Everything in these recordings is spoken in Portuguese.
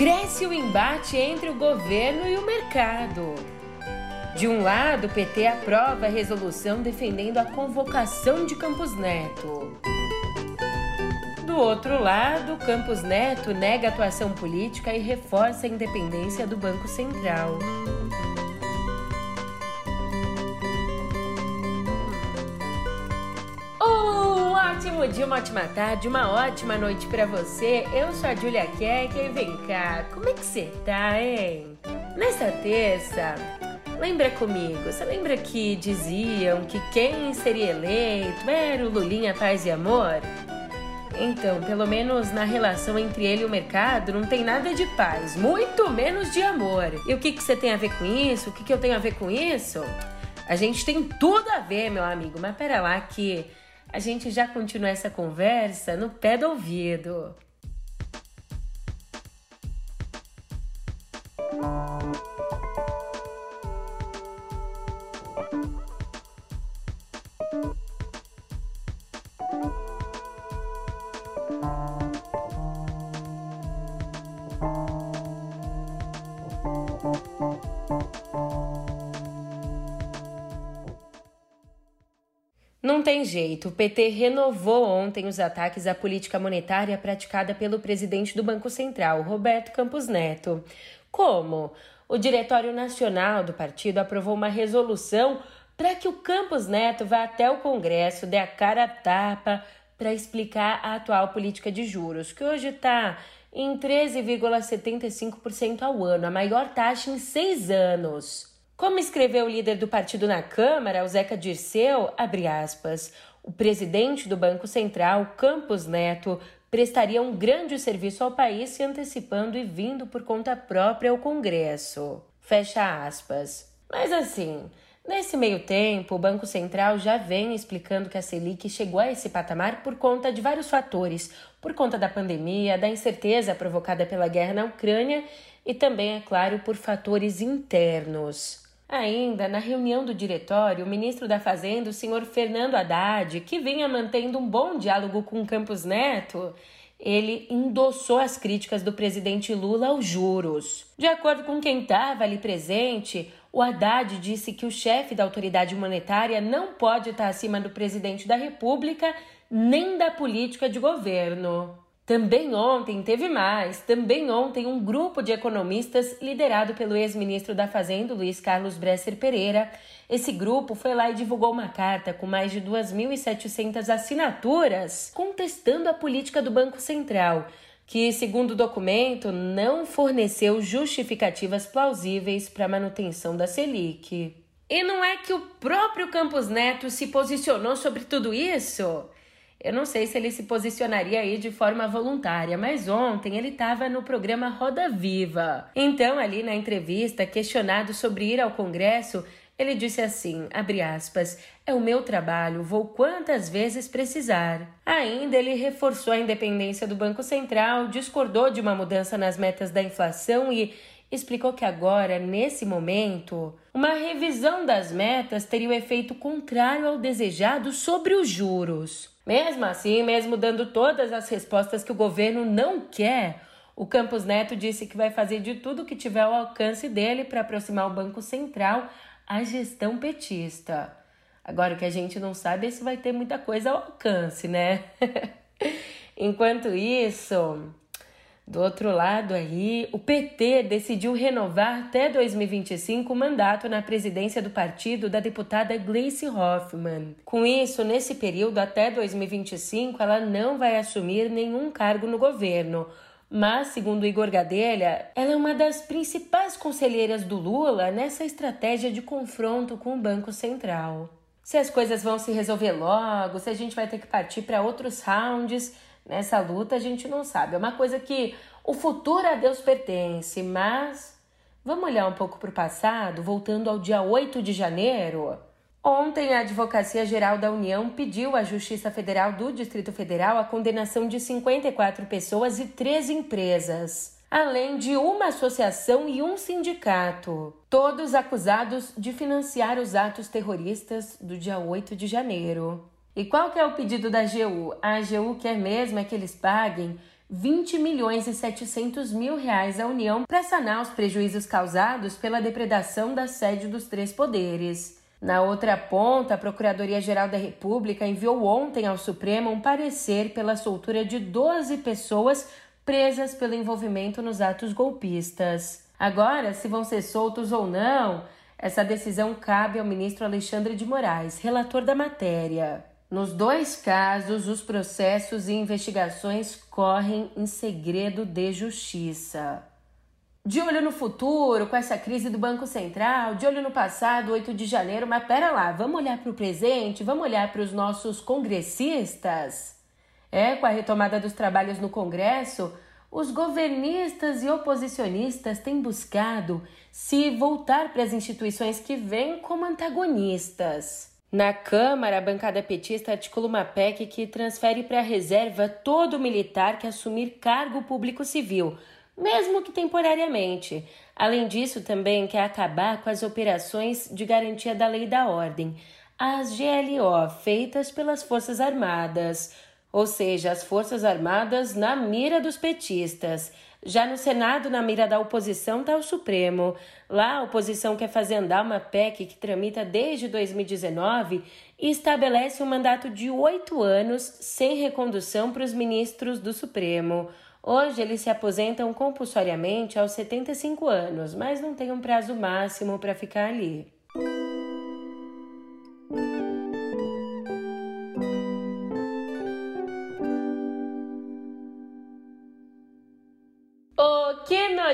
cresce o embate entre o governo e o mercado. De um lado, o PT aprova a resolução defendendo a convocação de Campos Neto. Do outro lado, Campos Neto nega atuação política e reforça a independência do Banco Central. Ótimo dia, uma ótima tarde, uma ótima noite para você. Eu sou a Julia Keck e vem cá, como é que você tá, hein? Nessa terça, lembra comigo, você lembra que diziam que quem seria eleito era o Lulinha Paz e Amor? Então, pelo menos na relação entre ele e o mercado, não tem nada de paz, muito menos de amor. E o que, que você tem a ver com isso? O que, que eu tenho a ver com isso? A gente tem tudo a ver, meu amigo, mas pera lá que a gente já continua essa conversa no pé do ouvido. Não tem jeito. O PT renovou ontem os ataques à política monetária praticada pelo presidente do Banco Central, Roberto Campos Neto. Como? O Diretório Nacional do partido aprovou uma resolução para que o Campos Neto vá até o Congresso, dê a cara a tapa para explicar a atual política de juros, que hoje está em 13,75% ao ano, a maior taxa em seis anos. Como escreveu o líder do partido na Câmara, o Zeca Dirceu, aspas, o presidente do Banco Central, Campos Neto, prestaria um grande serviço ao país se antecipando e vindo por conta própria ao Congresso. Fecha aspas. Mas assim, nesse meio tempo, o Banco Central já vem explicando que a Selic chegou a esse patamar por conta de vários fatores, por conta da pandemia, da incerteza provocada pela guerra na Ucrânia e também, é claro, por fatores internos. Ainda na reunião do diretório, o ministro da Fazenda, o senhor Fernando Haddad, que vinha mantendo um bom diálogo com Campos Neto, ele endossou as críticas do presidente Lula aos juros. De acordo com quem estava ali presente, o Haddad disse que o chefe da autoridade monetária não pode estar acima do presidente da República nem da política de governo. Também ontem teve mais. Também ontem um grupo de economistas liderado pelo ex-ministro da Fazenda, Luiz Carlos Bresser Pereira. Esse grupo foi lá e divulgou uma carta com mais de 2.700 assinaturas contestando a política do Banco Central, que, segundo o documento, não forneceu justificativas plausíveis para a manutenção da Selic. E não é que o próprio Campos Neto se posicionou sobre tudo isso? Eu não sei se ele se posicionaria aí de forma voluntária, mas ontem ele estava no programa Roda Viva. Então, ali na entrevista, questionado sobre ir ao Congresso, ele disse assim, aspas, é o meu trabalho, vou quantas vezes precisar. Ainda ele reforçou a independência do Banco Central, discordou de uma mudança nas metas da inflação e explicou que agora, nesse momento, uma revisão das metas teria o efeito contrário ao desejado sobre os juros. Mesmo assim, mesmo dando todas as respostas que o governo não quer, o Campos Neto disse que vai fazer de tudo que tiver ao alcance dele para aproximar o Banco Central à gestão petista. Agora o que a gente não sabe é se vai ter muita coisa ao alcance, né? Enquanto isso, do outro lado aí, o PT decidiu renovar até 2025 o mandato na presidência do partido da deputada Gleice Hoffmann. Com isso, nesse período até 2025, ela não vai assumir nenhum cargo no governo. Mas, segundo Igor Gadelha, ela é uma das principais conselheiras do Lula nessa estratégia de confronto com o Banco Central. Se as coisas vão se resolver logo, se a gente vai ter que partir para outros rounds, Nessa luta a gente não sabe. É uma coisa que o futuro a Deus pertence, mas vamos olhar um pouco para o passado, voltando ao dia 8 de janeiro. Ontem, a Advocacia Geral da União pediu à Justiça Federal do Distrito Federal a condenação de 54 pessoas e três empresas, além de uma associação e um sindicato, todos acusados de financiar os atos terroristas do dia 8 de janeiro. E qual que é o pedido da AGU? A AGU quer mesmo é que eles paguem 20 milhões e 700 mil reais à União para sanar os prejuízos causados pela depredação da sede dos três poderes. Na outra ponta, a Procuradoria-Geral da República enviou ontem ao Supremo um parecer pela soltura de 12 pessoas presas pelo envolvimento nos atos golpistas. Agora, se vão ser soltos ou não, essa decisão cabe ao ministro Alexandre de Moraes, relator da matéria. Nos dois casos, os processos e investigações correm em segredo de justiça. De olho no futuro, com essa crise do Banco Central, de olho no passado, 8 de janeiro, mas pera lá, vamos olhar para o presente, vamos olhar para os nossos congressistas? É, com a retomada dos trabalhos no Congresso, os governistas e oposicionistas têm buscado se voltar para as instituições que vêm como antagonistas. Na Câmara, a bancada petista articula uma PEC que transfere para a reserva todo militar que assumir cargo público civil mesmo que temporariamente. Além disso, também quer acabar com as operações de garantia da lei e da ordem, as GLO, feitas pelas Forças Armadas, ou seja, as Forças Armadas na mira dos petistas. Já no Senado, na mira da oposição, está o Supremo. Lá, a oposição quer fazer andar uma PEC que tramita desde 2019 e estabelece um mandato de oito anos sem recondução para os ministros do Supremo. Hoje eles se aposentam compulsoriamente aos 75 anos, mas não tem um prazo máximo para ficar ali.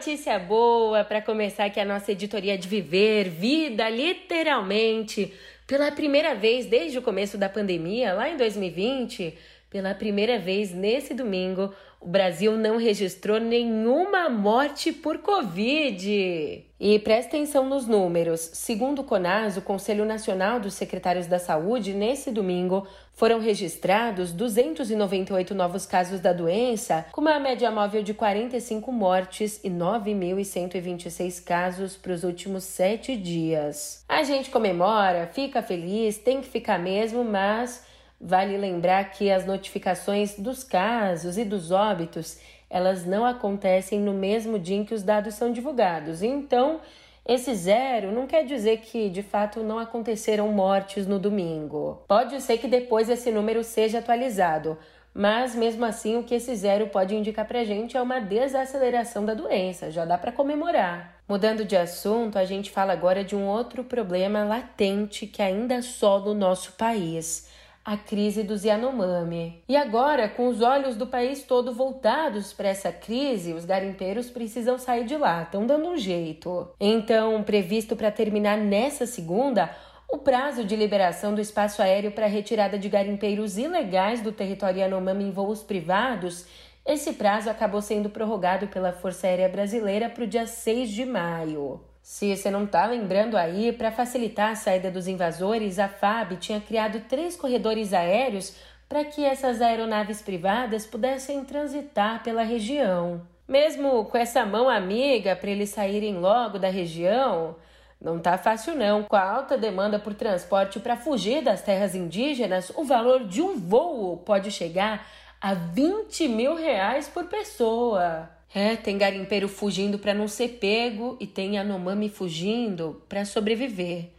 Notícia boa para começar aqui a nossa editoria de Viver, Vida, literalmente. Pela primeira vez desde o começo da pandemia, lá em 2020, pela primeira vez nesse domingo, o Brasil não registrou nenhuma morte por Covid. E preste atenção nos números. Segundo o CONAS, o Conselho Nacional dos Secretários da Saúde, nesse domingo foram registrados 298 novos casos da doença, com uma média móvel de 45 mortes e 9.126 casos para os últimos sete dias. A gente comemora, fica feliz, tem que ficar mesmo, mas Vale lembrar que as notificações dos casos e dos óbitos, elas não acontecem no mesmo dia em que os dados são divulgados. Então, esse zero não quer dizer que de fato não aconteceram mortes no domingo. Pode ser que depois esse número seja atualizado, mas mesmo assim o que esse zero pode indicar pra gente é uma desaceleração da doença, já dá para comemorar. Mudando de assunto, a gente fala agora de um outro problema latente que ainda assola o nosso país a crise dos Yanomami. E agora, com os olhos do país todo voltados para essa crise, os garimpeiros precisam sair de lá, estão dando um jeito. Então, previsto para terminar nessa segunda, o prazo de liberação do espaço aéreo para retirada de garimpeiros ilegais do território Yanomami em voos privados, esse prazo acabou sendo prorrogado pela Força Aérea Brasileira para o dia 6 de maio. Se você não está lembrando aí, para facilitar a saída dos invasores, a FAB tinha criado três corredores aéreos para que essas aeronaves privadas pudessem transitar pela região. Mesmo com essa mão amiga para eles saírem logo da região, não tá fácil não. Com a alta demanda por transporte para fugir das terras indígenas, o valor de um voo pode chegar a 20 mil reais por pessoa. É, tem garimpeiro fugindo para não ser pego e tem Yanomami fugindo para sobreviver.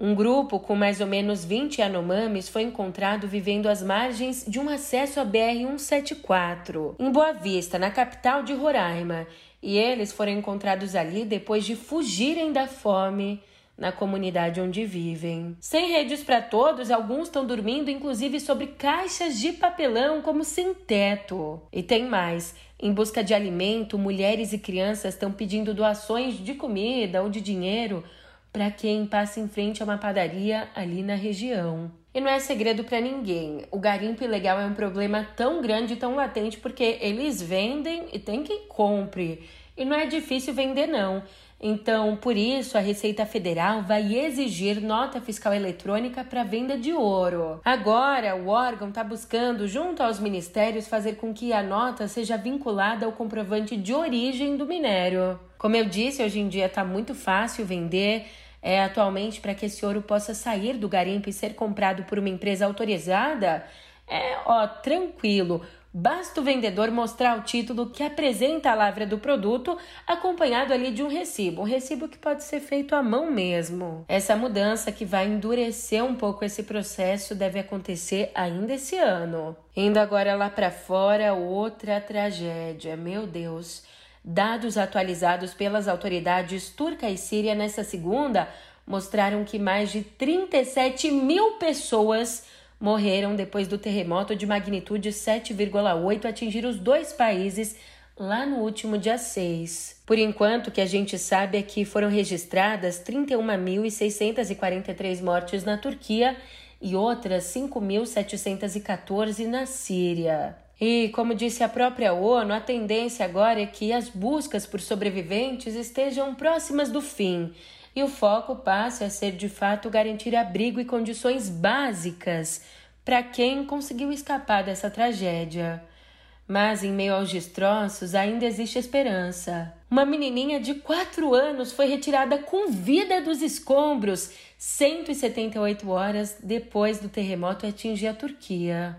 Um grupo com mais ou menos 20 Yanomamis foi encontrado vivendo às margens de um acesso à BR-174, em Boa Vista, na capital de Roraima, e eles foram encontrados ali depois de fugirem da fome na comunidade onde vivem. Sem redes para todos, alguns estão dormindo inclusive sobre caixas de papelão como sem teto. E tem mais. Em busca de alimento, mulheres e crianças estão pedindo doações de comida ou de dinheiro para quem passa em frente a uma padaria ali na região. E não é segredo para ninguém. O garimpo ilegal é um problema tão grande e tão latente porque eles vendem e tem quem compre. E não é difícil vender, não. Então, por isso, a Receita Federal vai exigir nota fiscal eletrônica para venda de ouro. Agora, o órgão está buscando, junto aos ministérios, fazer com que a nota seja vinculada ao comprovante de origem do minério. Como eu disse, hoje em dia está muito fácil vender. É, atualmente, para que esse ouro possa sair do garimpo e ser comprado por uma empresa autorizada, é ó, tranquilo. Basta o vendedor mostrar o título que apresenta a lavra do produto, acompanhado ali de um recibo, um recibo que pode ser feito à mão mesmo. Essa mudança que vai endurecer um pouco esse processo deve acontecer ainda esse ano. Indo agora lá para fora, outra tragédia. Meu Deus. Dados atualizados pelas autoridades turca e síria nesta segunda mostraram que mais de 37 mil pessoas morreram depois do terremoto de magnitude 7,8 atingir os dois países lá no último dia 6. Por enquanto, o que a gente sabe é que foram registradas 31.643 mortes na Turquia e outras 5.714 na Síria. E, como disse a própria ONU, a tendência agora é que as buscas por sobreviventes estejam próximas do fim e o foco passe a ser de fato garantir abrigo e condições básicas para quem conseguiu escapar dessa tragédia. Mas em meio aos destroços ainda existe esperança. Uma menininha de 4 anos foi retirada com vida dos escombros 178 horas depois do terremoto atingir a Turquia.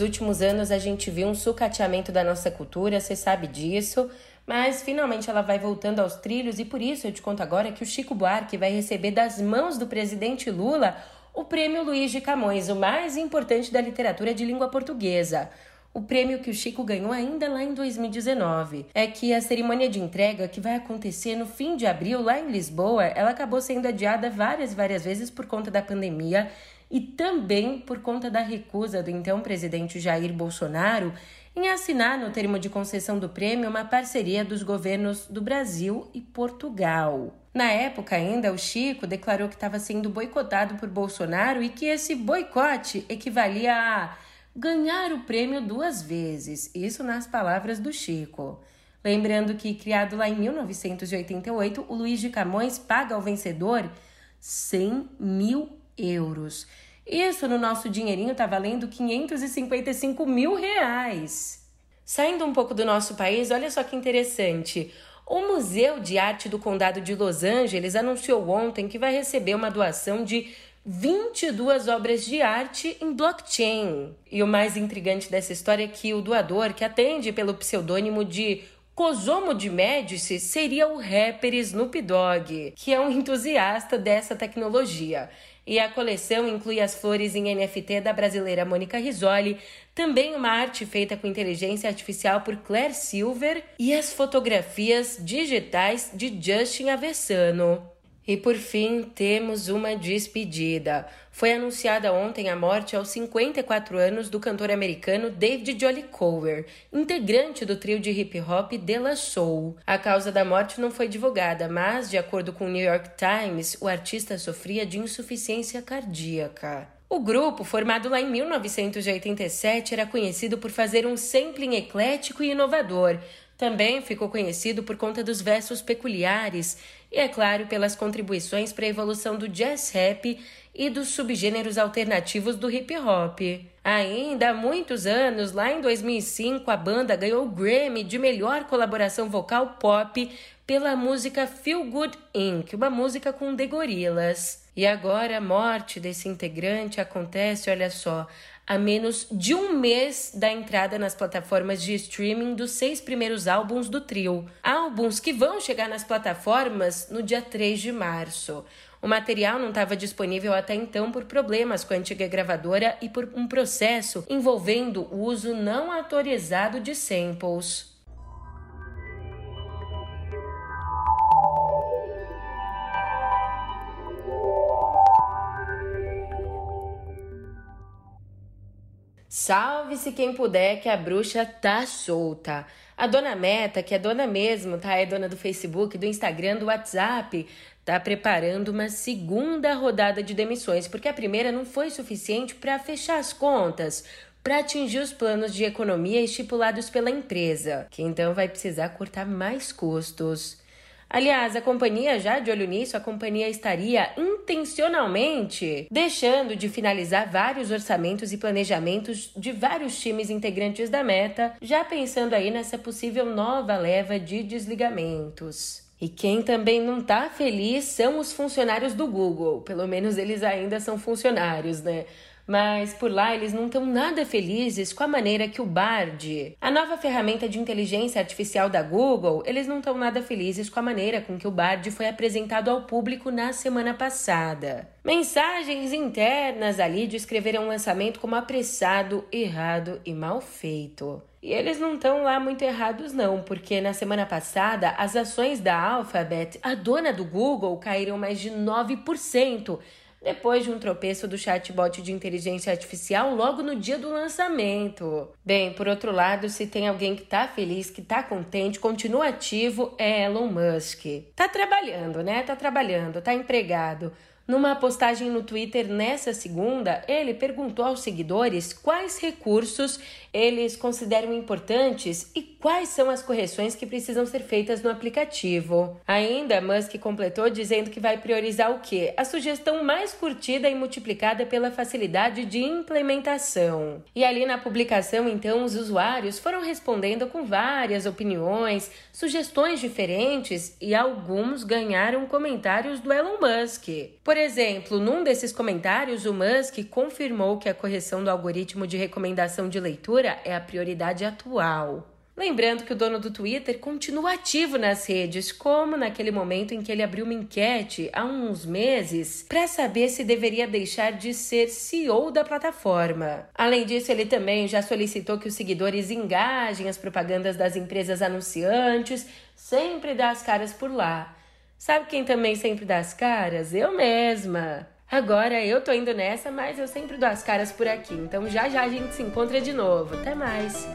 Nos últimos anos a gente viu um sucateamento da nossa cultura, você sabe disso, mas finalmente ela vai voltando aos trilhos e por isso eu te conto agora que o Chico Buarque vai receber das mãos do presidente Lula o Prêmio Luiz de Camões, o mais importante da literatura de língua portuguesa. O prêmio que o Chico ganhou ainda lá em 2019 é que a cerimônia de entrega que vai acontecer no fim de abril lá em Lisboa, ela acabou sendo adiada várias várias vezes por conta da pandemia e também por conta da recusa do então presidente Jair Bolsonaro em assinar no termo de concessão do prêmio uma parceria dos governos do Brasil e Portugal. Na época ainda, o Chico declarou que estava sendo boicotado por Bolsonaro e que esse boicote equivalia a ganhar o prêmio duas vezes. Isso nas palavras do Chico. Lembrando que, criado lá em 1988, o Luiz de Camões paga ao vencedor 100 mil euros. Isso no nosso dinheirinho está valendo 555 mil reais. Saindo um pouco do nosso país, olha só que interessante. O Museu de Arte do Condado de Los Angeles anunciou ontem que vai receber uma doação de 22 obras de arte em blockchain. E o mais intrigante dessa história é que o doador, que atende pelo pseudônimo de Cosomo de Médici, seria o rapper Snoop Dogg, que é um entusiasta dessa tecnologia. E a coleção inclui as flores em NFT da brasileira Mônica Risoli, também uma arte feita com inteligência artificial por Claire Silver e as fotografias digitais de Justin Avessano. E por fim, temos uma despedida. Foi anunciada ontem a morte aos 54 anos do cantor americano David Jolly Cover, integrante do trio de hip hop De La Soul. A causa da morte não foi divulgada, mas, de acordo com o New York Times, o artista sofria de insuficiência cardíaca. O grupo, formado lá em 1987, era conhecido por fazer um sampling eclético e inovador, também ficou conhecido por conta dos versos peculiares e, é claro, pelas contribuições para a evolução do jazz rap e dos subgêneros alternativos do hip hop. Ainda há muitos anos, lá em 2005, a banda ganhou o Grammy de melhor colaboração vocal pop pela música Feel Good Inc., uma música com The Gorillaz. E agora a morte desse integrante acontece, olha só, a menos de um mês da entrada nas plataformas de streaming dos seis primeiros álbuns do trio. Álbuns que vão chegar nas plataformas no dia 3 de março. O material não estava disponível até então por problemas com a antiga gravadora e por um processo envolvendo o uso não autorizado de samples. Salve-se quem puder que a bruxa tá solta. A dona Meta, que é dona mesmo, tá? É dona do Facebook, do Instagram, do WhatsApp, tá preparando uma segunda rodada de demissões, porque a primeira não foi suficiente para fechar as contas. para atingir os planos de economia estipulados pela empresa, que então vai precisar cortar mais custos. Aliás, a companhia, já de olho nisso, a companhia estaria intencionalmente deixando de finalizar vários orçamentos e planejamentos de vários times integrantes da Meta, já pensando aí nessa possível nova leva de desligamentos. E quem também não tá feliz são os funcionários do Google. Pelo menos eles ainda são funcionários, né? Mas por lá eles não estão nada felizes com a maneira que o Bard, a nova ferramenta de inteligência artificial da Google, eles não estão nada felizes com a maneira com que o Bard foi apresentado ao público na semana passada. Mensagens internas ali descreveram o lançamento como apressado, errado e mal feito. E eles não estão lá muito errados, não, porque na semana passada as ações da Alphabet, a dona do Google, caíram mais de 9%, depois de um tropeço do chatbot de inteligência artificial logo no dia do lançamento. Bem, por outro lado, se tem alguém que tá feliz, que tá contente, continua ativo, é Elon Musk. Tá trabalhando, né? Tá trabalhando, tá empregado. Numa postagem no Twitter nessa segunda, ele perguntou aos seguidores quais recursos eles consideram importantes e quais são as correções que precisam ser feitas no aplicativo. Ainda, Musk completou dizendo que vai priorizar o quê? A sugestão mais curtida e multiplicada pela facilidade de implementação. E ali na publicação, então, os usuários foram respondendo com várias opiniões, sugestões diferentes e alguns ganharam comentários do Elon Musk. Por exemplo, num desses comentários, o Musk confirmou que a correção do algoritmo de recomendação de leitura é a prioridade atual. Lembrando que o dono do Twitter continua ativo nas redes, como naquele momento em que ele abriu uma enquete há uns meses para saber se deveria deixar de ser CEO da plataforma. Além disso, ele também já solicitou que os seguidores engajem as propagandas das empresas anunciantes, sempre dá as caras por lá. Sabe quem também sempre dá as caras? Eu mesma. Agora eu tô indo nessa, mas eu sempre dou as caras por aqui. Então já já a gente se encontra de novo. Até mais.